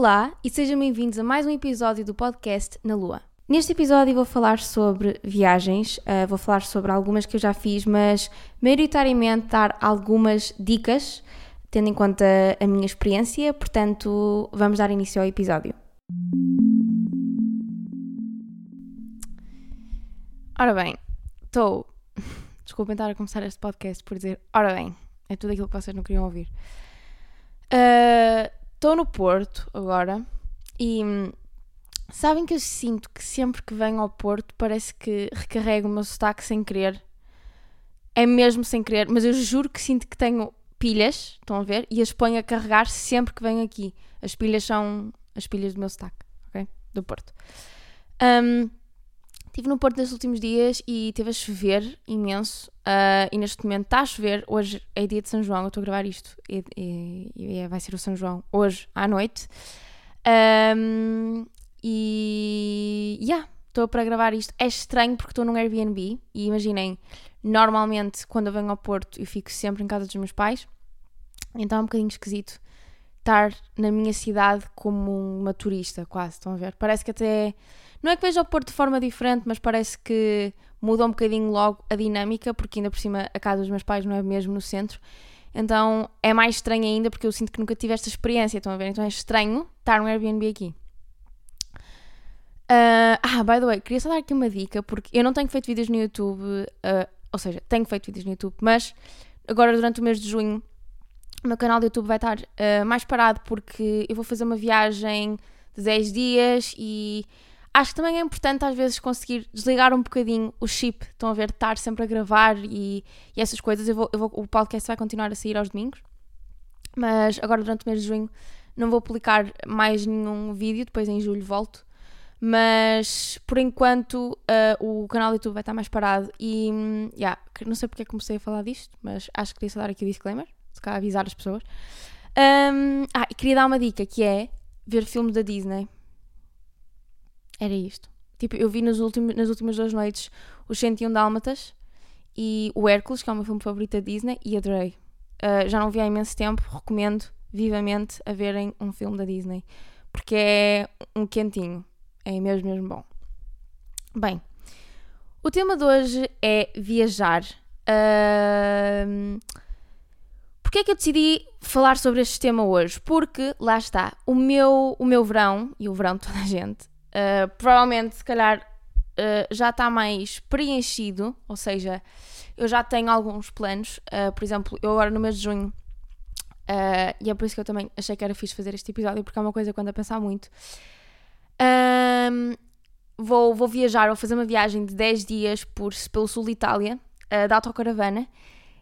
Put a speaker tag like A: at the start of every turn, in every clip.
A: Olá e sejam bem-vindos a mais um episódio do podcast Na Lua. Neste episódio vou falar sobre viagens, uh, vou falar sobre algumas que eu já fiz, mas maioritariamente dar algumas dicas, tendo em conta a minha experiência, portanto vamos dar início ao episódio. Ora bem, estou. Desculpem estar a começar este podcast por dizer, ora bem, é tudo aquilo que vocês não queriam ouvir. Estou no Porto agora e hum, sabem que eu sinto que sempre que venho ao Porto parece que recarrego o meu sotaque sem querer. É mesmo sem querer, mas eu juro que sinto que tenho pilhas, estão a ver? E as ponho a carregar sempre que venho aqui. As pilhas são as pilhas do meu sotaque, ok? Do Porto. Um, Estive no Porto nestes últimos dias e teve a chover imenso. Uh, e neste momento está a chover. Hoje é dia de São João, eu estou a gravar isto. E, e, e é, vai ser o São João hoje à noite. Um, e. Yeah, estou para gravar isto. É estranho porque estou num Airbnb. E imaginem, normalmente quando eu venho ao Porto eu fico sempre em casa dos meus pais. Então é um bocadinho esquisito estar na minha cidade como uma turista, quase. Estão a ver? Parece que até não é que veja o Porto de forma diferente, mas parece que muda um bocadinho logo a dinâmica, porque ainda por cima a casa dos meus pais não é mesmo no centro. Então é mais estranho ainda porque eu sinto que nunca tive esta experiência, estão a ver? Então é estranho estar no Airbnb aqui. Uh, ah, by the way, queria só dar aqui uma dica, porque eu não tenho feito vídeos no YouTube, uh, ou seja, tenho feito vídeos no YouTube, mas agora durante o mês de junho o meu canal de YouTube vai estar uh, mais parado porque eu vou fazer uma viagem de 10 dias e Acho que também é importante às vezes conseguir desligar um bocadinho o chip, estão a ver, estar sempre a gravar e, e essas coisas. Eu vou, eu vou, o podcast vai continuar a sair aos domingos, mas agora durante o mês de junho não vou publicar mais nenhum vídeo, depois em julho volto. Mas por enquanto uh, o canal do YouTube vai estar mais parado e yeah, não sei porque é comecei a falar disto, mas acho que queria só dar aqui o disclaimer, se calhar avisar as pessoas. Um, ah, e queria dar uma dica que é ver filmes da Disney era isto. Tipo, eu vi nos últimos, nas últimas duas noites os 101 Dálmatas e o Hércules, que é o meu filme favorito da Disney, e adorei. Uh, já não vi há imenso tempo, recomendo vivamente a verem um filme da Disney, porque é um quentinho, é mesmo, mesmo bom. Bem, o tema de hoje é viajar. Uh, Porquê é que eu decidi falar sobre este tema hoje? Porque, lá está, o meu, o meu verão, e o verão de toda a gente, uh, provavelmente, se calhar, uh, já está mais preenchido, ou seja, eu já tenho alguns planos. Uh, por exemplo, eu agora no mês de junho, e é por isso que eu também achei que era fixe fazer este episódio, porque é uma coisa que eu ando a pensar muito. vou, vou viajar, vou fazer uma viagem de 10 dias por, pelo sul de Itália, da autocaravana.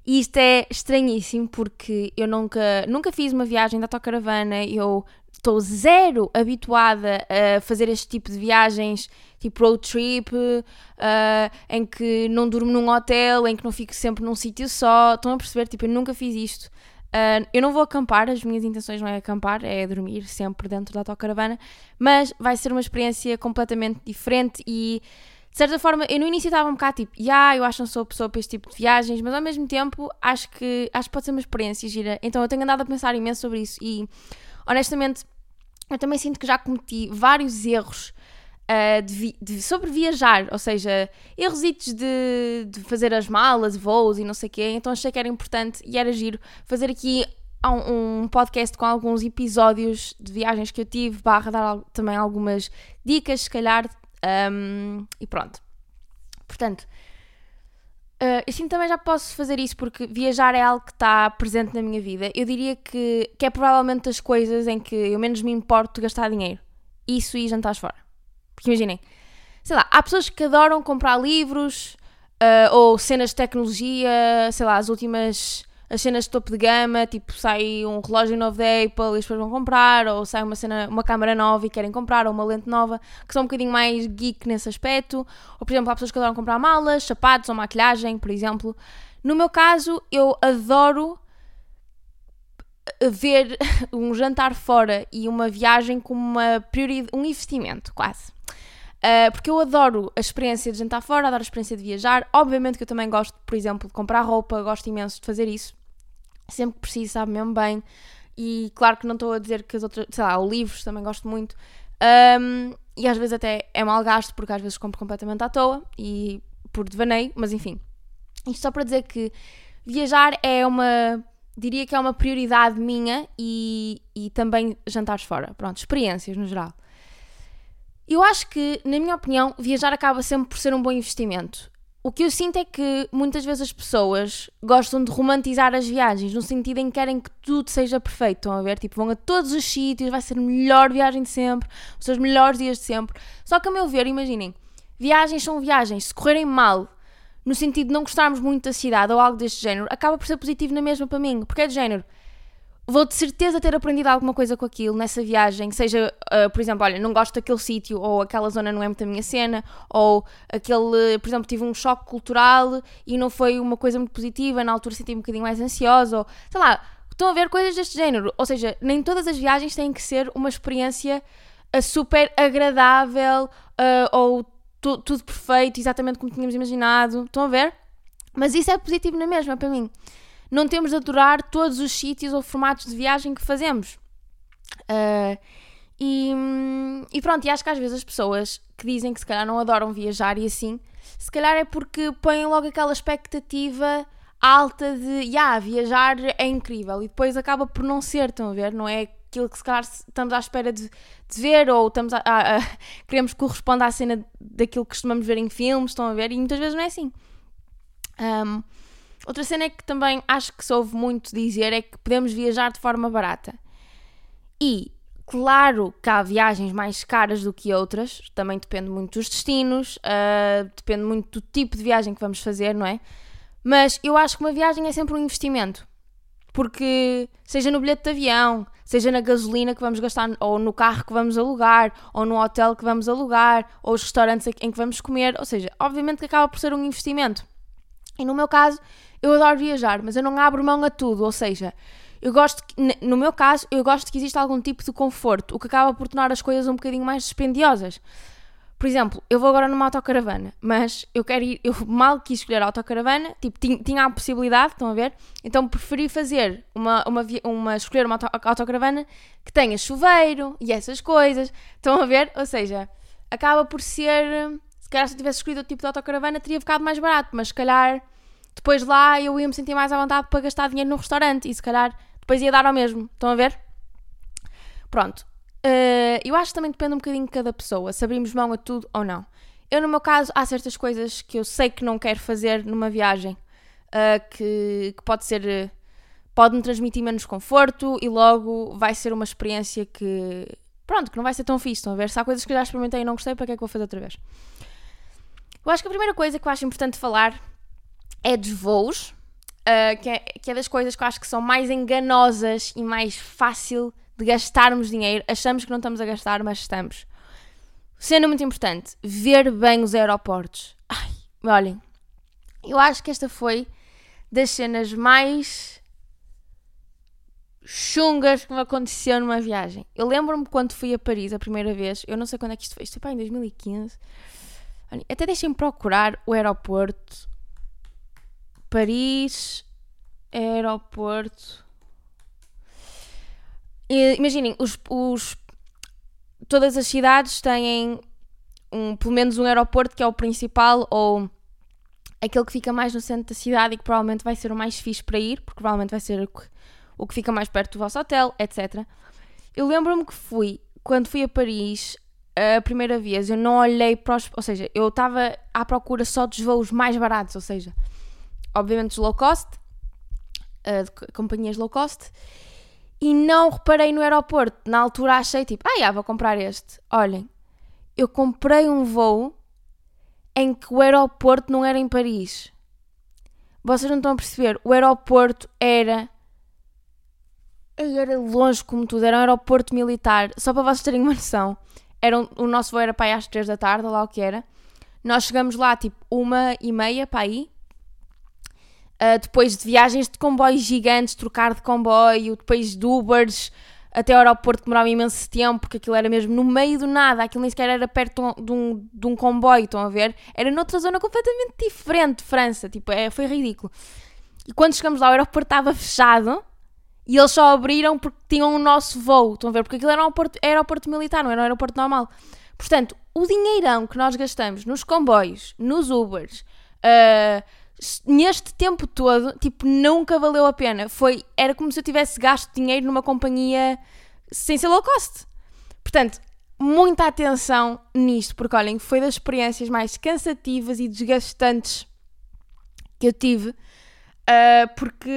A: E isto é estranhíssimo porque eu nunca, nunca fiz uma viagem de autocaravana, eu estou zero habituada a fazer este tipo de viagens, tipo road trip, uh, em que não durmo num hotel, em que não fico sempre num sítio só. Estão a perceber? Tipo, eu nunca fiz isto. Uh, eu não vou acampar, as minhas intenções não é acampar, é dormir sempre dentro da autocaravana, mas vai ser uma experiência completamente diferente e de certa forma, eu no início estava um bocado tipo, yeah, eu acho que não sou pessoa para este tipo de viagens, mas ao mesmo tempo acho que, acho que pode ser uma experiência gira. Então eu tenho andado a pensar imenso sobre isso e honestamente, eu também sinto que já cometi vários erros uh, de, de, sobre viajar, ou seja, erros de, de fazer as malas, voos e não sei o quê. Então achei que era importante e era giro fazer aqui um podcast com alguns episódios de viagens que eu tive, barra dar também algumas dicas, se calhar. Um, e pronto. Portanto, Uh, sinto também já posso fazer isso porque viajar é algo que está presente na minha vida. Eu diria que, que é provavelmente das coisas em que eu menos me importo gastar dinheiro. Isso e jantares fora. Porque imaginem, sei lá, há pessoas que adoram comprar livros uh, ou cenas de tecnologia, sei lá, as últimas as cenas de topo de gama, tipo sai um relógio novo da Apple e as pessoas vão comprar, ou sai uma cena, uma câmera nova e querem comprar, ou uma lente nova, que são um bocadinho mais geek nesse aspecto. Ou, por exemplo, há pessoas que adoram comprar malas, sapatos ou maquilhagem, por exemplo. No meu caso, eu adoro ver um jantar fora e uma viagem como uma prioridade, um investimento, quase. Uh, porque eu adoro a experiência de jantar fora, adoro a experiência de viajar. Obviamente que eu também gosto, por exemplo, de comprar roupa, gosto imenso de fazer isso sempre que preciso, sabe mesmo bem. e claro que não estou a dizer que as outras, sei lá, livros também gosto muito. Um, e às vezes até é mal gasto, porque às vezes compro completamente à toa e por devaneio, mas enfim. Isto só para dizer que viajar é uma. diria que é uma prioridade minha e, e também jantares fora. Pronto, experiências no geral. Eu acho que, na minha opinião, viajar acaba sempre por ser um bom investimento. O que eu sinto é que muitas vezes as pessoas gostam de romantizar as viagens, no sentido em que querem que tudo seja perfeito. Estão a ver? Tipo, vão a todos os sítios, vai ser a melhor viagem de sempre, os seus melhores dias de sempre. Só que, a meu ver, imaginem, viagens são viagens. Se correrem mal, no sentido de não gostarmos muito da cidade ou algo deste género, acaba por ser positivo na mesma para mim, porque é de género vou de certeza ter aprendido alguma coisa com aquilo nessa viagem, seja, uh, por exemplo, olha, não gosto daquele sítio, ou aquela zona não é muito a minha cena, ou aquele, por exemplo, tive um choque cultural e não foi uma coisa muito positiva, na altura senti um bocadinho mais ansiosa, ou sei lá, estão a ver coisas deste género. Ou seja, nem todas as viagens têm que ser uma experiência uh, super agradável uh, ou tu, tudo perfeito, exatamente como tínhamos imaginado. Estão a ver? Mas isso é positivo na mesma para mim não temos de adorar todos os sítios ou formatos de viagem que fazemos. Uh, e, e, pronto, e acho que às vezes as pessoas que dizem que se calhar não adoram viajar e assim, se calhar é porque põem logo aquela expectativa alta de, yeah, viajar é incrível e depois acaba por não ser, estão a ver? Não é aquilo que se calhar estamos à espera de, de ver ou estamos a, a, a, queremos que corresponda à cena daquilo que costumamos ver em filmes, estão a ver? E muitas vezes não é assim. Um, Outra cena é que também acho que se ouve muito dizer é que podemos viajar de forma barata. E claro que há viagens mais caras do que outras, também depende muito dos destinos, uh, depende muito do tipo de viagem que vamos fazer, não é? Mas eu acho que uma viagem é sempre um investimento. Porque, seja no bilhete de avião, seja na gasolina que vamos gastar, ou no carro que vamos alugar, ou no hotel que vamos alugar, ou os restaurantes em que vamos comer, ou seja, obviamente que acaba por ser um investimento. E no meu caso, eu adoro viajar, mas eu não abro mão a tudo, ou seja, eu gosto, que, no meu caso, eu gosto que exista algum tipo de conforto, o que acaba por tornar as coisas um bocadinho mais dispendiosas. Por exemplo, eu vou agora numa autocaravana, mas eu quero ir, eu mal quis escolher a autocaravana, tipo, tinha, tinha a possibilidade, estão a ver? Então preferi fazer uma, uma, uma escolher uma auto, autocaravana que tenha chuveiro e essas coisas, estão a ver? Ou seja, acaba por ser, se calhar se eu tivesse escolhido o tipo de autocaravana teria ficado mais barato, mas se calhar depois lá eu ia me sentir mais à vontade para gastar dinheiro no restaurante e se calhar depois ia dar ao mesmo. Estão a ver? Pronto. Uh, eu acho que também depende um bocadinho de cada pessoa, se abrimos mão a tudo ou não. Eu, no meu caso, há certas coisas que eu sei que não quero fazer numa viagem uh, que, que, pode ser. pode-me transmitir menos conforto e logo vai ser uma experiência que. pronto, que não vai ser tão fixe. Estão a ver? Se há coisas que já experimentei e não gostei, para que é que vou fazer outra vez? Eu acho que a primeira coisa que eu acho importante falar é dos voos, uh, que, é, que é das coisas que eu acho que são mais enganosas e mais fácil de gastarmos dinheiro. Achamos que não estamos a gastar, mas estamos. Sendo muito importante, ver bem os aeroportos. Ai, olhem, eu acho que esta foi das cenas mais chungas que me aconteceu numa viagem. Eu lembro-me quando fui a Paris a primeira vez, eu não sei quando é que isto foi, isto foi em 2015. Até deixem-me procurar o aeroporto Paris, aeroporto. Imaginem, os, os, todas as cidades têm um, pelo menos um aeroporto que é o principal ou aquele que fica mais no centro da cidade e que provavelmente vai ser o mais fixe para ir, porque provavelmente vai ser o que, o que fica mais perto do vosso hotel, etc. Eu lembro-me que fui, quando fui a Paris, a primeira vez, eu não olhei para os. Ou seja, eu estava à procura só dos voos mais baratos, ou seja, obviamente, os low cost, uh, companhias low cost, e não reparei no aeroporto. Na altura achei tipo, ah, já, vou comprar este. Olhem, eu comprei um voo em que o aeroporto não era em Paris. Vocês não estão a perceber, o aeroporto era. Era longe como tudo, era um aeroporto militar. Só para vocês terem uma noção, era um, o nosso voo era para aí às 3 da tarde, lá o que era. Nós chegamos lá tipo uma e meia para aí, Uh, depois de viagens de comboios gigantes, trocar de comboio, depois de Ubers até o aeroporto demorava imenso tempo, porque aquilo era mesmo no meio do nada, aquilo nem sequer era perto de um, de um comboio, estão a ver? Era noutra zona completamente diferente de França, tipo, é, foi ridículo. E quando chegamos lá, o aeroporto estava fechado E eles só abriram porque tinham o nosso voo, estão a ver? Porque aquilo era um aeroporto, aeroporto militar, não era um aeroporto normal. Portanto, o dinheirão que nós gastamos nos comboios, nos Ubers, uh, neste tempo todo, tipo, nunca valeu a pena. Foi, era como se eu tivesse gasto dinheiro numa companhia sem ser low cost. Portanto, muita atenção nisto, porque olhem, foi das experiências mais cansativas e desgastantes que eu tive. Uh, porque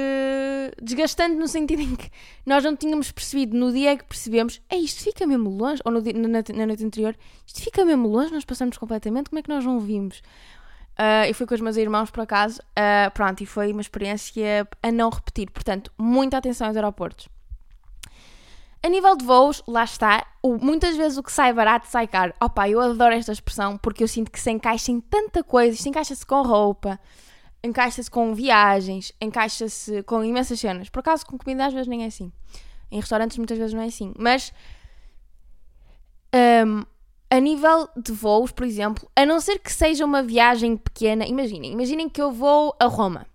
A: desgastante no sentido em que nós não tínhamos percebido no dia que percebemos, é isto fica mesmo longe, ou dia, na, na, noite anterior, isto fica mesmo longe, nós passamos completamente, como é que nós não vimos? Uh, eu fui com os meus irmãos por acaso, uh, pronto, e foi uma experiência a não repetir, portanto, muita atenção aos aeroportos. A nível de voos, lá está, o, muitas vezes o que sai barato sai caro. Opa, eu adoro esta expressão porque eu sinto que se encaixa em tanta coisa, isto encaixa-se com roupa, encaixa-se com viagens, encaixa-se com imensas cenas. Por acaso, com comida às vezes nem é assim. Em restaurantes muitas vezes não é assim. Mas um, a nível de voos, por exemplo, a não ser que seja uma viagem pequena, imaginem, imaginem que eu vou a Roma.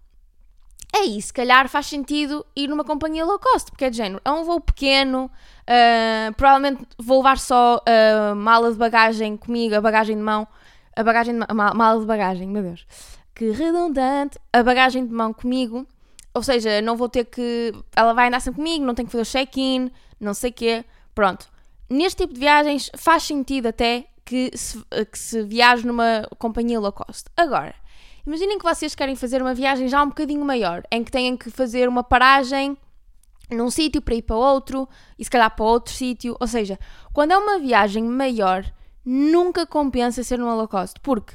A: Aí, se calhar faz sentido ir numa companhia low cost, porque é de género, é um voo pequeno, uh, provavelmente vou levar só a uh, mala de bagagem comigo, a bagagem de mão, a bagagem de ma mala de bagagem, meu Deus, que redundante, a bagagem de mão comigo, ou seja, não vou ter que, ela vai andar sempre comigo, não tenho que fazer o check-in, não sei o quê, pronto. Neste tipo de viagens faz sentido até que se, que se viaje numa companhia low cost. Agora, imaginem que vocês querem fazer uma viagem já um bocadinho maior, em que têm que fazer uma paragem num sítio para ir para outro e se calhar para outro sítio. Ou seja, quando é uma viagem maior, nunca compensa ser numa low cost, porque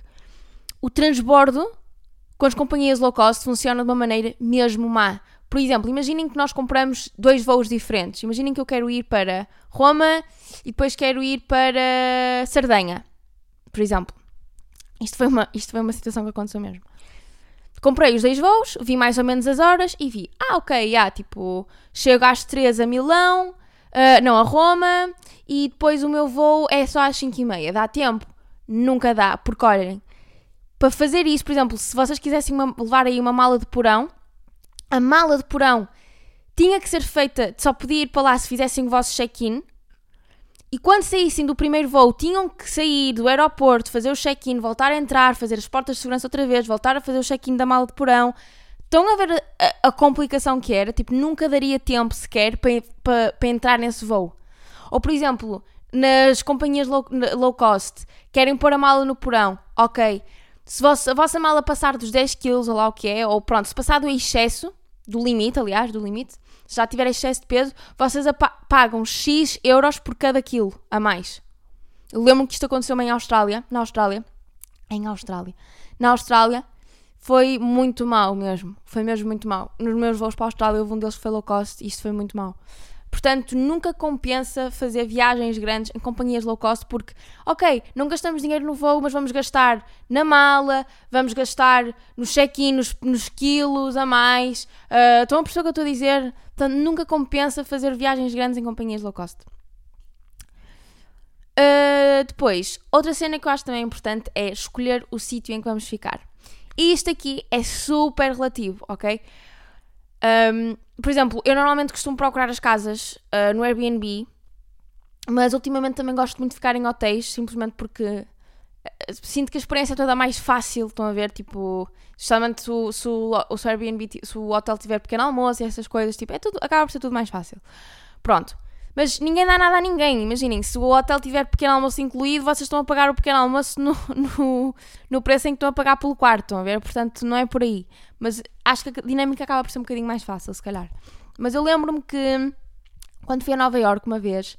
A: o transbordo com as companhias low cost funciona de uma maneira mesmo má. Por exemplo, imaginem que nós compramos dois voos diferentes. Imaginem que eu quero ir para Roma e depois quero ir para Sardenha, por exemplo. Isto foi uma, isto foi uma situação que aconteceu mesmo. Comprei os dois voos, vi mais ou menos as horas e vi, ah, ok, yeah, tipo, chego às 3 a Milão, uh, não, a Roma, e depois o meu voo é só às 5 e meia. Dá tempo? Nunca dá, porque olhem, para fazer isso, por exemplo, se vocês quisessem uma, levar aí uma mala de porão, a mala de porão tinha que ser feita, só podia ir para lá se fizessem o vosso check-in. E quando saíssem do primeiro voo, tinham que sair do aeroporto, fazer o check-in, voltar a entrar, fazer as portas de segurança outra vez, voltar a fazer o check-in da mala de porão. Estão a ver a, a, complicação que era? Tipo, nunca daria tempo sequer para, para, para entrar nesse voo. Ou, por exemplo, nas companhias low, low cost, querem pôr a mala no porão. Ok, se a vossa mala passar dos 10 kg, ou lá o que é, ou pronto, se passar do excesso, do limite, aliás, do limite, se já tiver excesso de peso, vocês pagam X euros por cada quilo a mais. Eu lembro que isto aconteceu em Austrália, na Austrália, em Austrália, na Austrália, foi muito mal mesmo, foi mesmo muito mal. Nos meus voos para a Austrália, houve um deles que foi low cost e isto foi muito mal. Portanto, nunca compensa fazer viagens grandes em companhias low cost porque, ok, não gastamos dinheiro no voo, mas vamos gastar na mala, vamos gastar no check-in, nos, nos, quilos a mais. Uh, estão a perceber o que eu estou a dizer? Portanto, nunca compensa fazer viagens grandes em companhias low cost. Uh, depois, outra cena que eu acho também importante é escolher o sítio em que vamos ficar. E isto aqui é super relativo, ok? Um, por exemplo, eu normalmente costumo procurar as casas uh, no Airbnb, mas ultimamente também gosto muito de ficar em hotéis, simplesmente porque uh, sinto que a experiência é toda mais fácil, estão a ver, tipo, justamente se o, se o, se o Airbnb, se o hotel tiver pequeno almoço e essas coisas, tipo, é tudo, acaba por ser tudo mais fácil. Pronto. Mas ninguém dá nada a ninguém. Imaginem, se o hotel tiver pequeno almoço incluído, vocês estão a pagar o pequeno almoço no, no, no preço em que estão a pagar pelo quarto, estão a ver? Portanto, não é por aí. Mas acho que a dinâmica acaba por ser um bocadinho mais fácil, se calhar. Mas eu lembro-me que quando fui a Nova York uma vez,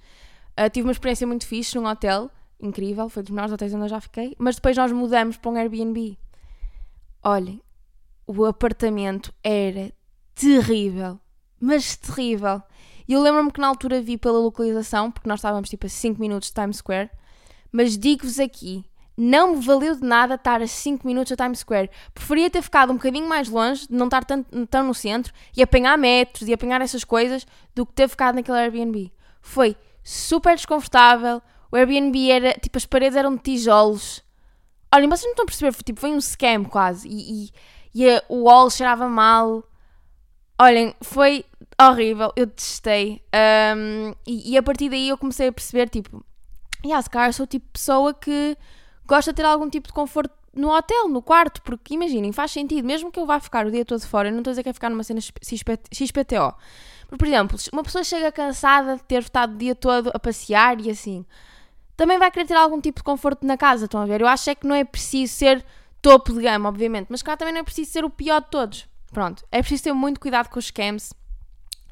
A: uh, tive uma experiência muito fixe num hotel, incrível, foi dos melhores hotéis onde eu já fiquei, mas depois nós mudamos para um Airbnb. Olhem, o apartamento era terrível, mas terrível. E eu lembro-me que na altura vi pela localização, porque nós estávamos tipo a 5 minutos de Times Square, mas digo-vos aqui, não me valeu de nada estar a 5 minutos a Times Square. Preferia ter ficado um bocadinho mais longe, de não estar tão, tão no centro, e apanhar metros e apanhar essas coisas, do que ter ficado naquele Airbnb. Foi super desconfortável, o Airbnb era, tipo, as paredes eram de tijolos. Olhem, vocês não estão a perceber, tipo, foi um scam quase, e, e, e a, o wall cheirava mal. Olhem, foi horrível, eu testei. Um, e, e, a partir daí eu comecei a perceber, tipo, yeah, se calhar sou tipo pessoa que gosta de ter algum tipo de conforto no hotel, no quarto, porque imaginem, faz sentido, mesmo que eu vá ficar o dia todo fora, eu não estou a dizer que é ficar numa cena XPTO. Porque, por exemplo, uma pessoa chega cansada de ter estado o dia todo a passear e assim, também vai querer ter algum tipo de conforto na casa, estão a ver? Eu acho é que não é preciso ser topo de gama, obviamente, mas cá também não é preciso ser o pior de todos. Pronto, é preciso ter muito cuidado com os scams,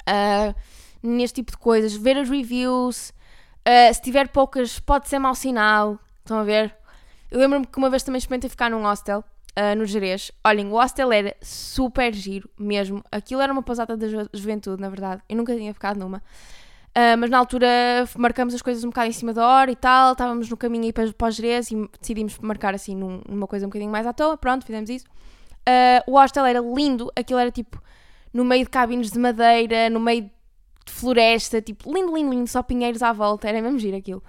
A: uh, neste tipo de coisas, ver as reviews, uh, se tiver poucas pode ser mau sinal, estão a ver? Eu lembro-me que uma vez também experimentei ficar num hostel, uh, no Jerez. Olhem, o hostel era super giro mesmo. Aquilo era uma pousada da ju juventude, na verdade. Eu nunca tinha ficado numa. Uh, mas na altura marcamos as coisas um bocado em cima da hora e tal. Estávamos no caminho aí para, para o Jerez e decidimos marcar assim num, numa coisa um bocadinho mais à toa. Pronto, fizemos isso. Uh, o hostel era lindo. Aquilo era tipo no meio de cabines de madeira, no meio de floresta. Tipo, lindo, lindo, lindo. Só pinheiros à volta. Era mesmo giro aquilo.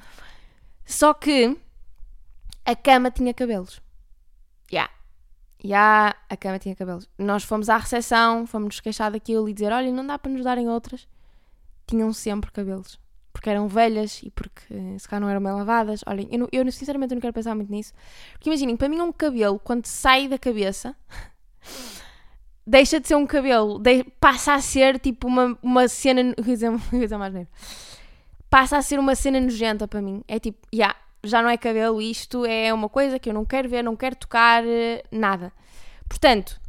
A: Só que a cama tinha cabelos. Já. Yeah. Já, a cama tinha cabelos. Nós fomos à recepção, fomos-nos queixar daquilo e dizer: olha, não dá para nos darem outras. Tinham sempre cabelos. Porque eram velhas e porque se calhar não eram bem lavadas. Olhem, eu, eu sinceramente não quero pensar muito nisso. Porque imaginem, para mim um cabelo, quando sai da cabeça, deixa de ser um cabelo, de, passa a ser tipo uma, uma cena. mais neiro. Passa a ser uma cena nojenta para mim. É tipo, já, yeah, já não é cabelo, isto é uma coisa que eu não quero ver, não quero tocar, eh, nada. Portanto,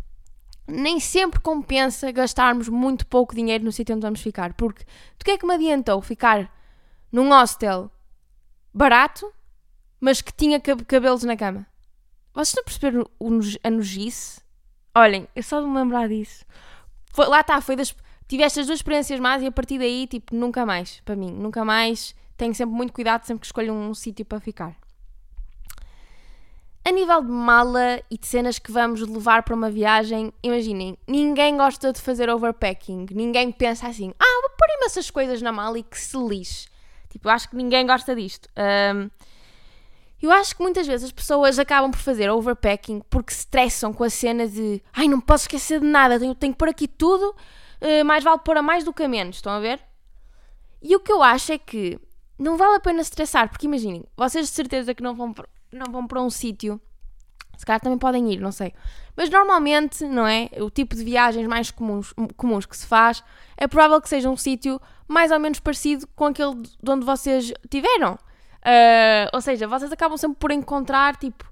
A: nem sempre compensa gastarmos muito pouco dinheiro no sítio onde vamos ficar, porque do que é que me adiantou ficar num hostel barato, mas que tinha cabelos na cama? Vocês estão a perceber a nojice? Olhem, eu só de me lembrar disso. Foi, lá está, foi das. Tive estas duas experiências más e a partir daí, tipo, nunca mais, para mim, nunca mais tenho sempre muito cuidado sempre que escolho um sítio para ficar. A nível de mala e de cenas que vamos levar para uma viagem, imaginem, ninguém gosta de fazer overpacking. Ninguém pensa assim, ah, vou pôr imensas coisas na mala e que se lixe. Tipo, acho que ninguém gosta disto. Um, eu acho que muitas vezes as pessoas acabam por fazer overpacking porque se com a cena de ai, não posso esquecer de nada, tenho, tenho que pôr aqui tudo, uh, mais vale pôr a mais do que a menos, estão a ver? E o que eu acho é que não vale a pena estressar, porque imaginem, vocês de certeza que não vão, não vão para um sítio, se calhar também podem ir, não sei. Mas normalmente, não é? O tipo de viagens mais comuns, comuns que se faz é provável que seja um sítio mais ou menos parecido com aquele de onde vocês tiveram. Uh, ou seja, vocês acabam sempre por encontrar, tipo,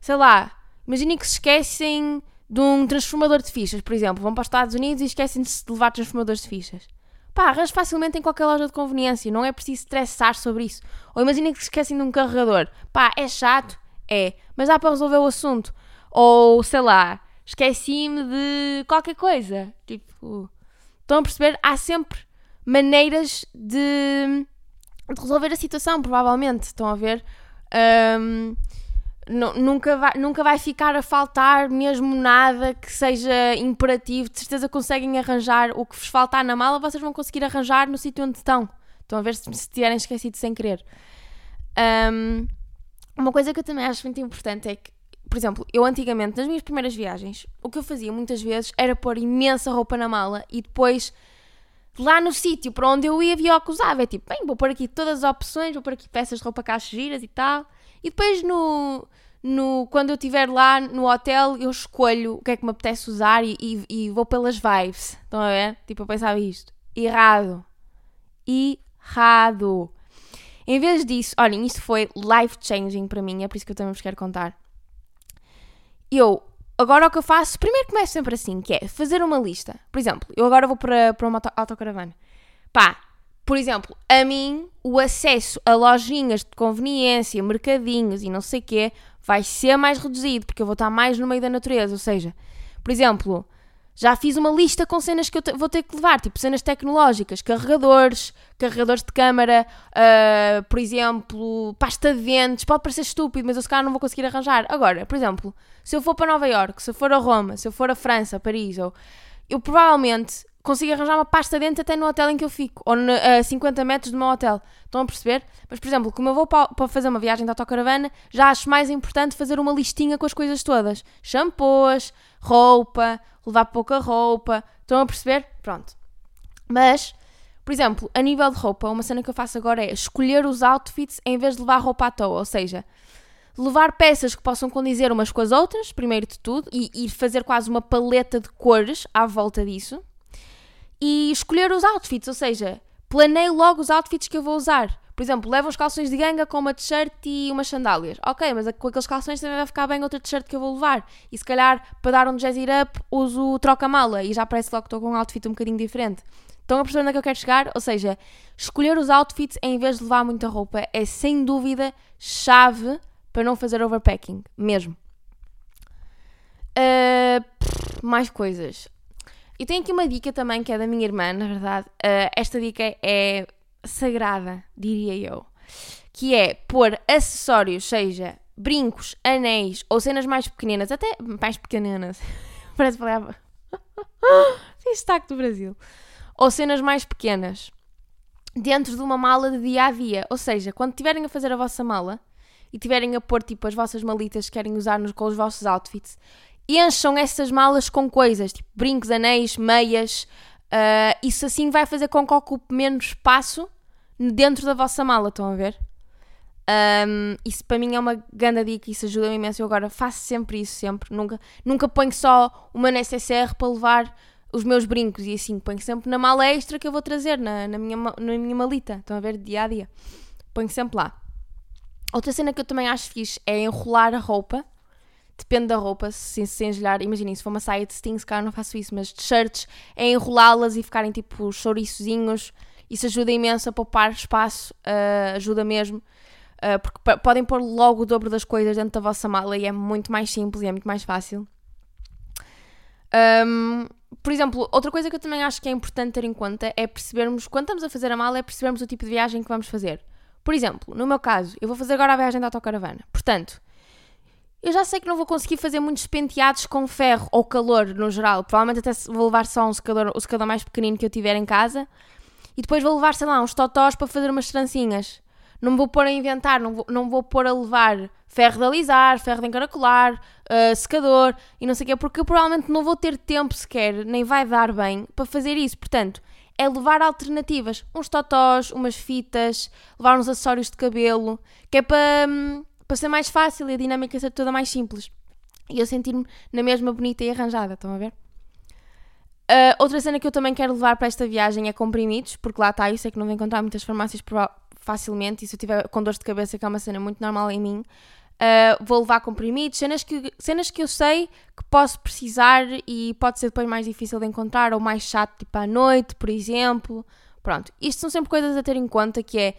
A: sei lá, imaginem que se esquecem de um transformador de fichas, por exemplo, vão para os Estados Unidos e esquecem-se de levar transformadores de fichas. Pá, arranja facilmente em qualquer loja de conveniência, não é preciso estressar sobre isso. Ou imagina que se esquecem de um carregador. Pá, é chato? É, mas dá para resolver o assunto. Ou, sei lá, esqueci-me de qualquer coisa. Tipo, estão a perceber? Há sempre maneiras de, de resolver a situação, provavelmente. Estão a ver? Um, nunca, vai, nunca vai ficar a faltar mesmo nada que seja imperativo. De certeza conseguem arranjar o que vos faltar na mala, vocês vão conseguir arranjar no sítio onde estão. Estão a ver se, se tiverem esquecido sem querer. Um, uma coisa que eu também acho muito importante é que, por exemplo, eu antigamente, nas minhas primeiras viagens, o que eu fazia muitas vezes era pôr imensa roupa na mala e depois lá no sítio para onde eu ia, via o que usava. É tipo, bem, vou pôr aqui todas as opções, vou pôr aqui peças de roupa caixas giras e tal. E depois, no, no, quando eu estiver lá no hotel, eu escolho o que é que me apetece usar e, e, e vou pelas vibes. Estão a ver? Tipo, eu pensava isto. Errado. Errado. Em vez disso, olhem, isto foi life changing para mim, é por isso que eu também vos quero contar. Eu, agora o que eu faço, primeiro começo sempre assim, que é fazer uma lista. Por exemplo, eu agora vou para, para uma autocaravana. Pá, por exemplo, a mim, o acesso a lojinhas de conveniência, mercadinhos e não sei o quê, vai ser mais reduzido, porque eu vou estar mais no meio da natureza. Ou seja, por exemplo, já fiz uma lista com cenas que eu vou ter que levar, tipo cenas tecnológicas, carregadores, carregadores de câmara, uh, por exemplo, pasta de dentes. Pode parecer estúpido, mas eu se calhar não vou conseguir arranjar. Agora, por exemplo, se eu for para Nova York, se eu for a Roma, se eu for a França, Paris, ou, eu provavelmente consigo arranjar uma pasta dente até no hotel em que eu fico, ou a 50 metros do meu hotel. Estão a perceber? Mas, por exemplo, como eu vou para fazer uma viagem de autocaravana, já acho mais importante fazer uma listinha com as coisas todas: shampoos, roupa, levar pouca roupa. Estão a perceber? Pronto. Mas, por exemplo, a nível de roupa, uma cena que eu faço agora é escolher os outfits em vez de levar roupa à toa. Ou seja, levar peças que possam condizer umas com as outras, primeiro de tudo, e, e fazer quase uma paleta de cores à volta disso. E escolher os outfits, ou seja, planeio logo os outfits que eu vou usar. Por exemplo, levo uns calções de ganga com uma t-shirt e umas sandálias. Ok, mas com aqueles calções também vai ficar bem outra t-shirt que eu vou levar. E se calhar, para dar um jazz it up, uso troca-mala e já parece logo que estou com um outfit um bocadinho diferente. Estão a perceber onde é que eu quero chegar? Ou seja, escolher os outfits em vez de levar muita roupa é sem dúvida chave para não fazer overpacking, mesmo. Uh, mais coisas. E tenho aqui uma dica também que é da minha irmã, na verdade. Uh, esta dica é sagrada, diria eu. Que é pôr acessórios, seja brincos, anéis ou cenas mais pequeninas, até mais pequeninas. Parece palavra. Tem destaque do Brasil. Ou cenas mais pequenas dentro de uma mala de dia a dia. Ou seja, quando estiverem a fazer a vossa mala e tiverem a pôr tipo as vossas malitas que querem usar com os vossos outfits, encham essas malas com coisas, tipo brincos, anéis, meias. Uh, isso assim vai fazer com que ocupe menos espaço dentro da vossa mala, estão a ver? Um, isso para mim é uma grande dica, isso ajuda-me imenso. Eu agora faço sempre isso, sempre. Nunca, nunca ponho só uma necessaire para levar os meus brincos e assim, ponho sempre na mala extra que eu vou trazer na, na, minha, na minha malita. Estão a ver? Dia a dia. Ponho sempre lá. Outra cena que eu também acho fixe é enrolar a roupa. Depende da roupa, se, se engelhar. Imaginem, se for uma saia de sting, se calhar não faço isso, mas t-shirts é enrolá-las e ficarem tipo chouriçozinhos. Isso ajuda imenso a poupar espaço, uh, ajuda mesmo. Uh, porque podem pôr logo o dobro das coisas dentro da vossa mala e é muito mais simples e é muito mais fácil. Um, por exemplo, outra coisa que eu também acho que é importante ter em conta é percebermos, quando estamos a fazer a mala, é percebermos o tipo de viagem que vamos fazer. Por exemplo, no meu caso, eu vou fazer agora a viagem da autocaravana. Portanto, eu já sei que não vou conseguir fazer muitos penteados com ferro ou calor no geral. Provavelmente até vou levar só um secador, o secador mais pequenino que eu tiver em casa. E depois vou levar, sei lá, uns totós para fazer umas trancinhas. Não me vou pôr a inventar, não vou, não vou pôr a levar ferro de alisar, ferro de encaracolar, uh, secador e não sei o quê, porque eu provavelmente não vou ter tempo sequer, nem vai dar bem para fazer isso. Portanto, é levar alternativas, uns totós, umas fitas, levar uns acessórios de cabelo, que é para, hum, para ser mais fácil e a dinâmica ser toda mais simples. E eu sentir-me na mesma bonita e arranjada, estão a ver? Uh, outra cena que eu também quero levar para esta viagem é comprimidos, porque lá está, eu sei que não vou encontrar muitas farmácias facilmente, e se eu tiver com dor de cabeça, que é uma cena muito normal em mim, uh, vou levar comprimidos, cenas que, cenas que eu sei que posso precisar e pode ser depois mais difícil de encontrar ou mais chato, tipo à noite, por exemplo. Pronto, isto são sempre coisas a ter em conta, que é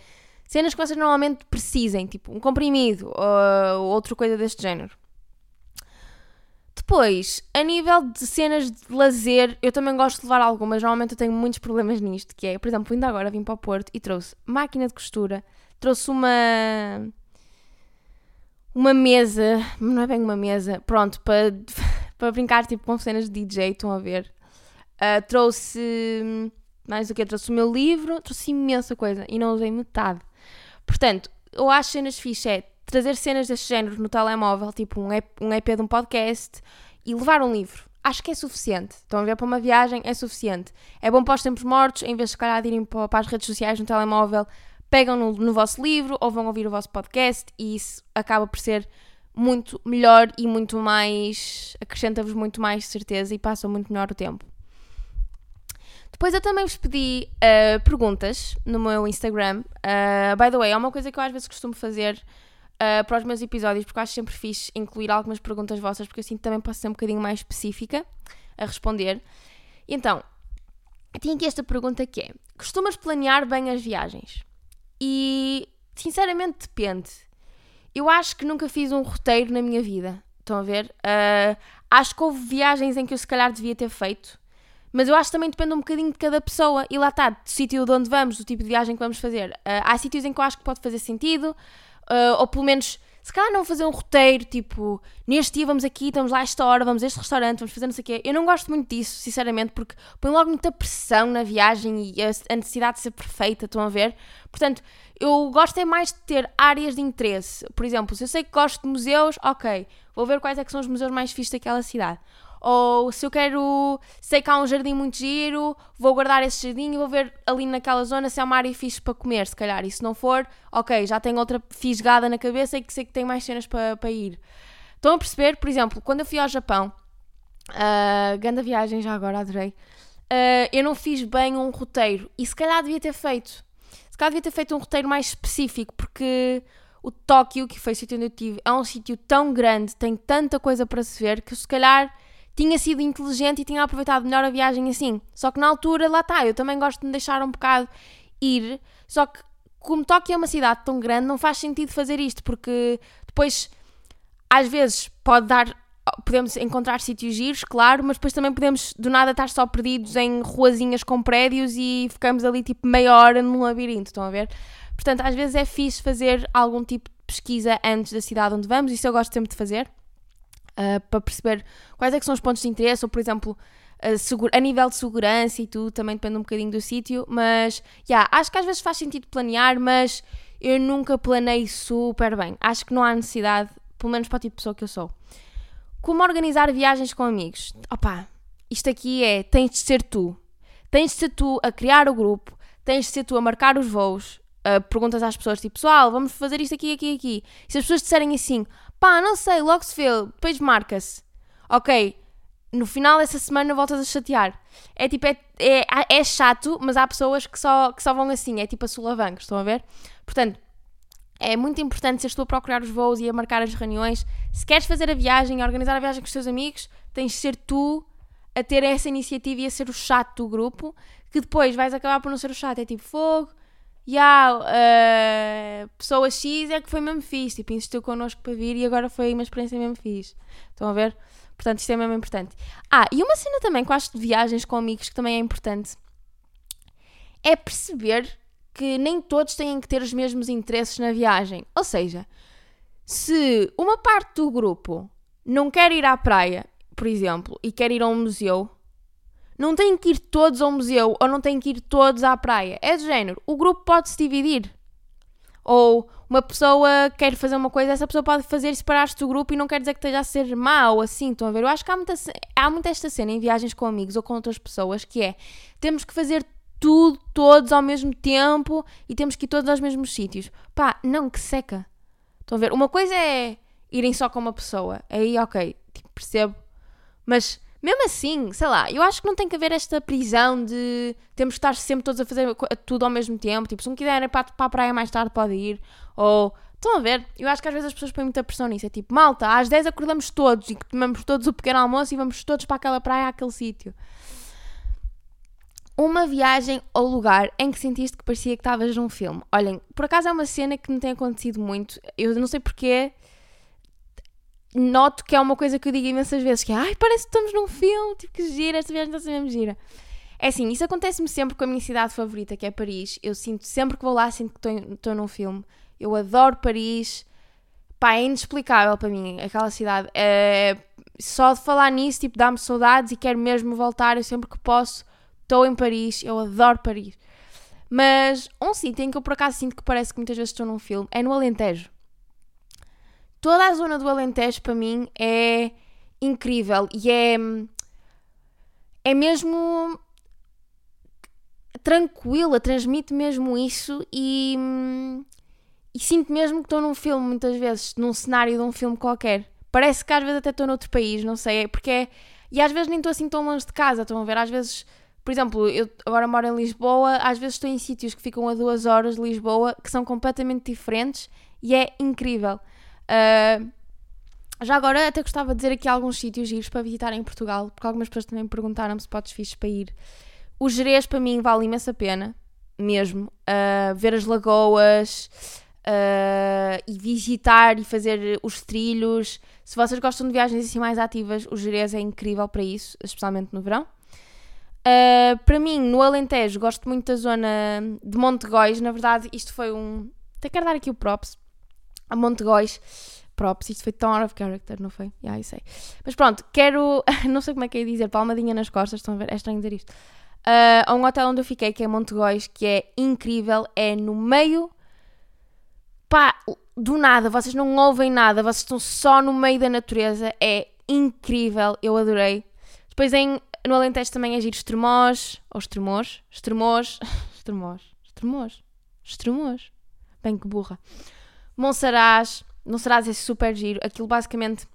A: cenas que vocês normalmente precisem, tipo um comprimido ou outra coisa deste género. Depois, a nível de cenas de lazer, eu também gosto de levar algumas. Normalmente eu tenho muitos problemas nisto, que é, por exemplo, ainda agora vim para o Porto e trouxe máquina de costura, trouxe uma uma mesa, não é bem uma mesa, pronto, para, para brincar tipo com cenas de DJ, estão a ver. Uh, trouxe mais o que? Trouxe o meu livro, trouxe imensa coisa e não usei metade. Portanto, eu acho cenas fixe é trazer cenas deste género no telemóvel, tipo um EP, um EP de um podcast e levar um livro. Acho que é suficiente. Estão a ver para uma viagem, é suficiente. É bom para os tempos mortos, em vez de se calhar de irem para, as redes sociais no telemóvel, pegam no, no vosso livro ou vão ouvir o vosso podcast e isso acaba por ser muito melhor e muito mais. acrescenta-vos muito mais certeza e passa muito melhor o tempo. Depois eu também vos pedi uh, perguntas no meu Instagram. Uh, by the way, é uma coisa que eu às vezes costumo fazer uh, para os meus episódios, porque eu acho sempre fixe incluir algumas perguntas vossas, porque assim também posso ser um bocadinho mais específica a responder. Então, tenho aqui esta pergunta que é: costumas planear bem as viagens? E sinceramente depende. Eu acho que nunca fiz um roteiro na minha vida. Estão a ver? Acho que houve viagens em que eu se calhar devia ter feito. Mas eu acho que também depende um bocadinho de cada pessoa. E lá está, do sítio de onde vamos, do tipo de viagem que vamos fazer. Uh, há sítios em que eu acho que pode fazer sentido. Uh, ou pelo menos se calhar não fazer um roteiro, tipo, neste dia vamos aqui, estamos lá a esta hora, vamos a este restaurante, vamos fazer não sei o quê. Eu não gosto muito disso, sinceramente, porque põe logo muita pressão na viagem e a necessidade de ser perfeita, estão a ver? Portanto, eu gosto é mais de ter áreas de interesse. Por exemplo, se eu sei que gosto de museus, ok, vou ver quais é que são os museus mais fixos daquela cidade. Ou se eu quero, sei que há um jardim muito giro, vou guardar esse jardim e vou ver ali naquela zona se há uma área fixe para comer, se calhar. E se não for, ok, já tenho outra fisgada na cabeça e que sei que tem mais cenas para, para ir. Estão a perceber? Por exemplo, quando eu fui ao Japão, uh, grande viagem já agora, adorei, uh, eu não fiz bem um roteiro. E se calhar devia ter feito. Se calhar devia ter feito um roteiro mais específico, porque o Tóquio, que foi o sítio onde eu estive, é um sítio tão grande, tem tanta coisa para se ver, que se calhar tinha sido inteligente e tinha aproveitado melhor a viagem assim. Só que na altura, lá está, eu também gosto de me deixar um bocado ir, só que como Tóquio é uma cidade tão grande, não faz sentido fazer isto, porque depois, às vezes, pode dar. Podemos encontrar sítios giros, claro, mas depois também podemos do nada estar só perdidos em ruazinhas com prédios e ficamos ali tipo meia hora num labirinto, estão a ver? Portanto, às vezes é fixe fazer algum tipo de pesquisa antes da cidade onde vamos, isso eu gosto sempre de fazer uh, para perceber quais é que são os pontos de interesse, ou por exemplo, a, a nível de segurança e tudo, também depende um bocadinho do sítio, mas yeah, acho que às vezes faz sentido planear, mas eu nunca planei super bem. Acho que não há necessidade, pelo menos para o tipo de pessoa que eu sou. Como organizar viagens com amigos? Opa, isto aqui é, tens de ser tu. Tens de ser tu a criar o grupo, tens de ser tu a marcar os voos, uh, perguntas às pessoas, tipo, pessoal, vamos fazer isto aqui, aqui, aqui. E se as pessoas disserem assim, Pá, não sei, logo se vê, depois marca-se. Ok, no final dessa semana voltas a chatear. É tipo, é, é, é chato, mas há pessoas que só, que só vão assim, é tipo a sulavancos, estão a ver? Portanto, é muito importante se estou a procurar os voos e a marcar as reuniões. Se queres fazer a viagem, a organizar a viagem com os teus amigos, tens de ser tu a ter essa iniciativa e a ser o chato do grupo, que depois vais acabar por não ser o chato. É tipo, fogo, yeah, uh, pessoa X é que foi mesmo fixe, tipo, insistiu connosco para vir e agora foi uma experiência mesmo fixe. Estão a ver? Portanto, isto é mesmo importante. Ah, e uma cena também que eu acho de viagens com amigos que também é importante é perceber que nem todos têm que ter os mesmos interesses na viagem. Ou seja, se uma parte do grupo não quer ir à praia, por exemplo, e quer ir a um museu, não têm que ir todos ao museu ou não têm que ir todos à praia. É do género. O grupo pode se dividir. Ou uma pessoa quer fazer uma coisa, essa pessoa pode fazer separar-se do grupo e não quer dizer que esteja a ser mau, assim, estão a ver? Eu acho que há muita, há muita esta cena em viagens com amigos ou com outras pessoas que é temos que fazer tudo, todos ao mesmo tempo e temos que ir todos aos mesmos sítios. Pá, não, que seca. Estão a ver? Uma coisa é irem só com uma pessoa. Aí, ok, tipo, percebo. Mas mesmo assim, sei lá, eu acho que não tem que haver esta prisão de temos que estar sempre todos a fazer tudo ao mesmo tempo. Tipo, se um quiser ir para, a praia mais tarde, pode ir. Ou. Estão a ver? Eu acho que às vezes as pessoas põem muita pressão nisso. É tipo, malta, às 10 acordamos todos e tomamos todos o pequeno almoço e vamos todos para aquela praia, àquele sítio. Uma viagem ao lugar em que sentiste que parecia que estavas num filme. Olhem, por acaso é uma cena que não tem acontecido muito. Eu não sei porquê noto que é uma coisa que eu digo imensas vezes, que é, ai, parece que estamos num filme, tipo, que gira, esta viagem está mesmo gira. É assim, isso acontece-me sempre com a minha cidade favorita, que é Paris. Eu sinto, sempre que vou lá, sinto que estou num filme. Eu adoro Paris. Pá, é inexplicável para mim, aquela cidade. É, só de falar nisso, tipo, dá-me saudades e quero mesmo voltar. Eu sempre que posso, estou em Paris. Eu adoro Paris. Mas um sítio em que eu por acaso sinto que parece que muitas vezes estou num filme é no Alentejo toda a zona do Alentejo para mim é incrível e é é mesmo tranquila, transmite mesmo isso e, e sinto mesmo que estou num filme muitas vezes, num cenário de um filme qualquer. Parece que às vezes até estou noutro país, não sei, é porque é, e às vezes nem estou assim tão longe de casa, estão a ver? Às vezes, por exemplo, eu agora moro em Lisboa, às vezes estou em sítios que ficam a duas horas de Lisboa, que são completamente diferentes e é incrível. Uh, já agora até gostava de dizer aqui alguns sítios giros para visitar em Portugal, porque algumas pessoas também me perguntaram se podes fixes para ir. O Jerez para mim vale imensa pena, mesmo. Uh, ver as lagoas uh, e visitar e fazer os trilhos. Se vocês gostam de viagens assim mais ativas, o Jerez é incrível para isso, especialmente no verão. Uh, para mim, no Alentejo, gosto muito da zona de Monte Góis. Na verdade, isto foi um. Até quero dar aqui o props a Montegóis. Props, isto foi tão out of character, não foi? Yeah, eu sei. Mas pronto, quero. Não sei como é que é dizer, palmadinha nas costas, estão a ver? É estranho dizer isto. Uh, a um hotel onde eu fiquei, que é Montegóis, que é incrível, é no meio. pá, do nada, vocês não ouvem nada, vocês estão só no meio da natureza, é incrível, eu adorei. Depois em, no Alentejo também é giro Estremoz, ou Estremoz, Estremoz, Estremoz, Estremoz, Estremoz, bem que burra. Monsaraz, Monsaraz é super giro, aquilo basicamente,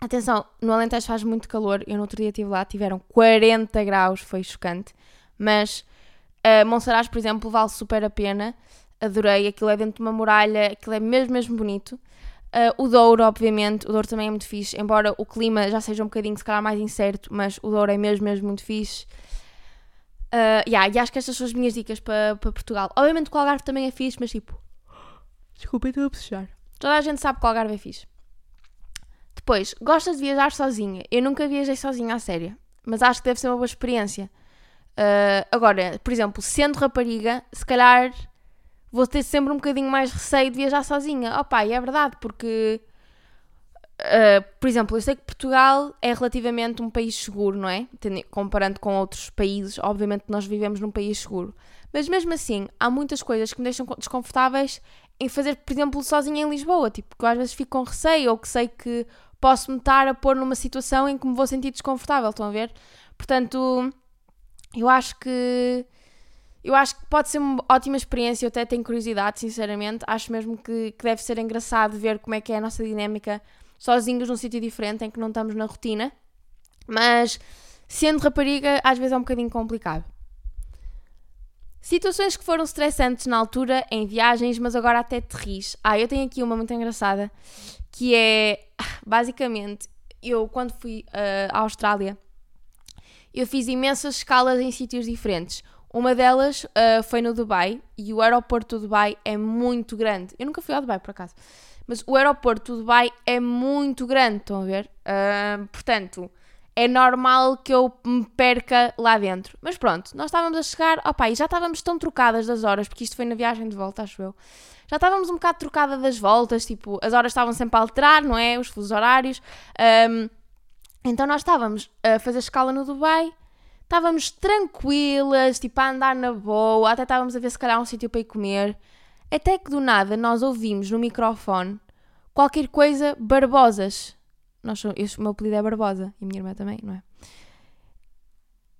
A: atenção, no Alentejo faz muito calor, eu no outro dia estive lá, tiveram 40 graus, foi chocante, mas uh, Monsaraz, por exemplo, vale super a pena, adorei, aquilo é dentro de uma muralha, aquilo é mesmo, mesmo bonito. Uh, o Douro, obviamente, o Douro também é muito fixe, embora o clima já seja um bocadinho, se calhar, mais incerto, mas o Douro é mesmo, mesmo muito fixe. Uh, yeah, e acho que estas são as minhas dicas para pa Portugal. Obviamente o Algarve também é fixe, mas tipo. Desculpa, estou a bocejar. Toda a gente sabe que o Algarve é fixe. Depois, gostas de viajar sozinha? Eu nunca viajei sozinha à séria, mas acho que deve ser uma boa experiência. Uh, agora, por exemplo, sendo rapariga, se calhar vou ter sempre um bocadinho mais receio de viajar sozinha. Opa, e é verdade, porque, uh, por exemplo, eu sei que Portugal é relativamente um país seguro, não é? Comparando com outros países, obviamente nós vivemos num país seguro. Mas mesmo assim, há muitas coisas que me deixam desconfortáveis em fazer, por exemplo, sozinha em Lisboa. Tipo, que eu às vezes fico com receio ou que sei que posso me estar a pôr numa situação em que me vou sentir desconfortável, estão a ver? Portanto, eu acho que eu acho que pode ser uma ótima experiência, eu até tenho curiosidade, sinceramente. Acho mesmo que, que deve ser engraçado ver como é que é a nossa dinâmica sozinhos num sítio diferente, em que não estamos na rotina. Mas, sendo rapariga, às vezes é um bocadinho complicado. Situações que foram estressantes na altura, em viagens, mas agora até te ris. Ah, eu tenho aqui uma muito engraçada, que é, basicamente, eu quando fui uh, à Austrália, eu fiz imensas escalas em sítios diferentes. Uma delas uh, foi no Dubai e o aeroporto do Dubai é muito grande. Eu nunca fui ao Dubai, por acaso. Mas o aeroporto do Dubai é muito grande, estão a ver? Uh, portanto, é normal que eu me perca lá dentro. Mas pronto, nós estávamos a chegar, opa, e já estávamos tão trocadas das horas, porque isto foi na viagem de volta, acho eu. Já estávamos um bocado trocada das voltas, tipo, as horas estavam sempre a alterar, não é? Os fusos horários. Um, então nós estávamos a fazer escala no Dubai Estávamos tranquilas, tipo a andar na boa, até estávamos a ver se calhar um sítio para ir comer. Até que do nada nós ouvimos no microfone qualquer coisa Barbosas. Nós, eu, o meu apelido é Barbosa e minha irmã também, não é?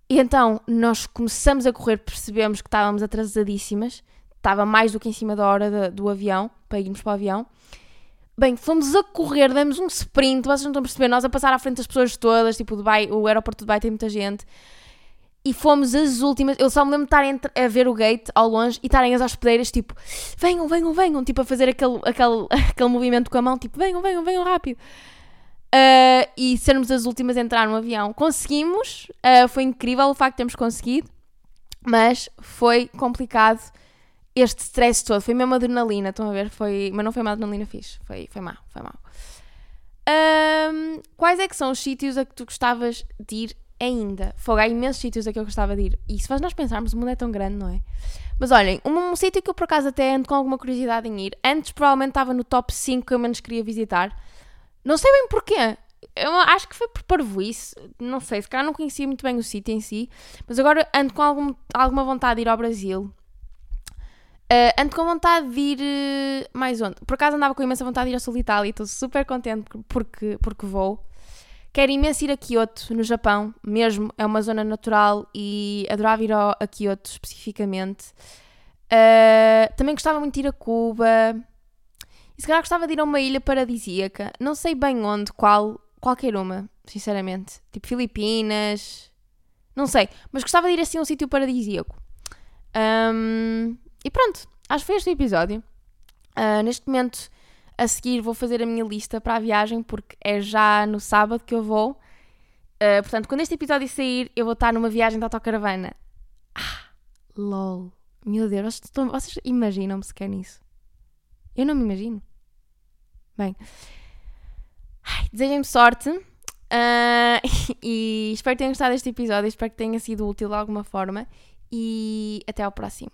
A: E então nós começamos a correr, percebemos que estávamos atrasadíssimas, estava mais do que em cima da hora de, do avião, para irmos para o avião. Bem, fomos a correr, demos um sprint, vocês não estão a perceber, nós a passar à frente das pessoas todas, tipo, Dubai, o aeroporto de Dubai tem muita gente e fomos as últimas. Eu só me lembro de estarem a ver o gate ao longe e estarem as hospedeiras, tipo, venham, venham, venham, tipo, a fazer aquele, aquele, aquele movimento com a mão, tipo, venham, venham, venham rápido. Uh, e sermos as últimas a entrar no avião. Conseguimos, uh, foi incrível o facto de termos conseguido, mas foi complicado este stress todo. Foi mesmo adrenalina, estão a ver? Foi, mas não foi uma adrenalina fixe, foi, foi mal, foi mal. Um, quais é que são os sítios a que tu gostavas de ir ainda. Fogo, há imensos sítios a que eu gostava de ir. E se nós pensarmos, o mundo é tão grande, não é? Mas olhem, um, um sítio que eu por acaso até ando com alguma curiosidade em ir. Antes provavelmente estava no top 5 que eu menos queria visitar. Não sei bem porquê. Eu acho que foi por parvoíce. Não sei, se calhar não conhecia muito bem o sítio em si. Mas agora ando com algum, alguma vontade de ir ao Brasil. Uh, ando com vontade de ir uh, mais onde? Por acaso andava com imensa vontade de ir ao Sul de Itália e estou super contente porque, porque vou. Quero imenso ir a Kyoto, no Japão, mesmo, é uma zona natural e adorava ir ao, a Kyoto especificamente. Uh, também gostava muito de ir a Cuba. E se calhar gostava de ir a uma ilha paradisíaca. Não sei bem onde, qual, qualquer uma, sinceramente. Tipo Filipinas. Não sei, mas gostava de ir assim a um sítio paradisíaco. Um, e pronto, acho que foi este o episódio. Uh, neste momento a seguir vou fazer a minha lista para a viagem, porque é já no sábado que eu vou. Uh, portanto, quando este episódio sair, eu vou estar numa viagem de autocaravana. Ah, lol. Meu Deus, vocês, vocês imaginam-me sequer nisso? Eu não me imagino. Bem, desejem-me sorte uh, e espero que tenham gostado deste episódio. Espero que tenha sido útil de alguma forma. E até ao próximo.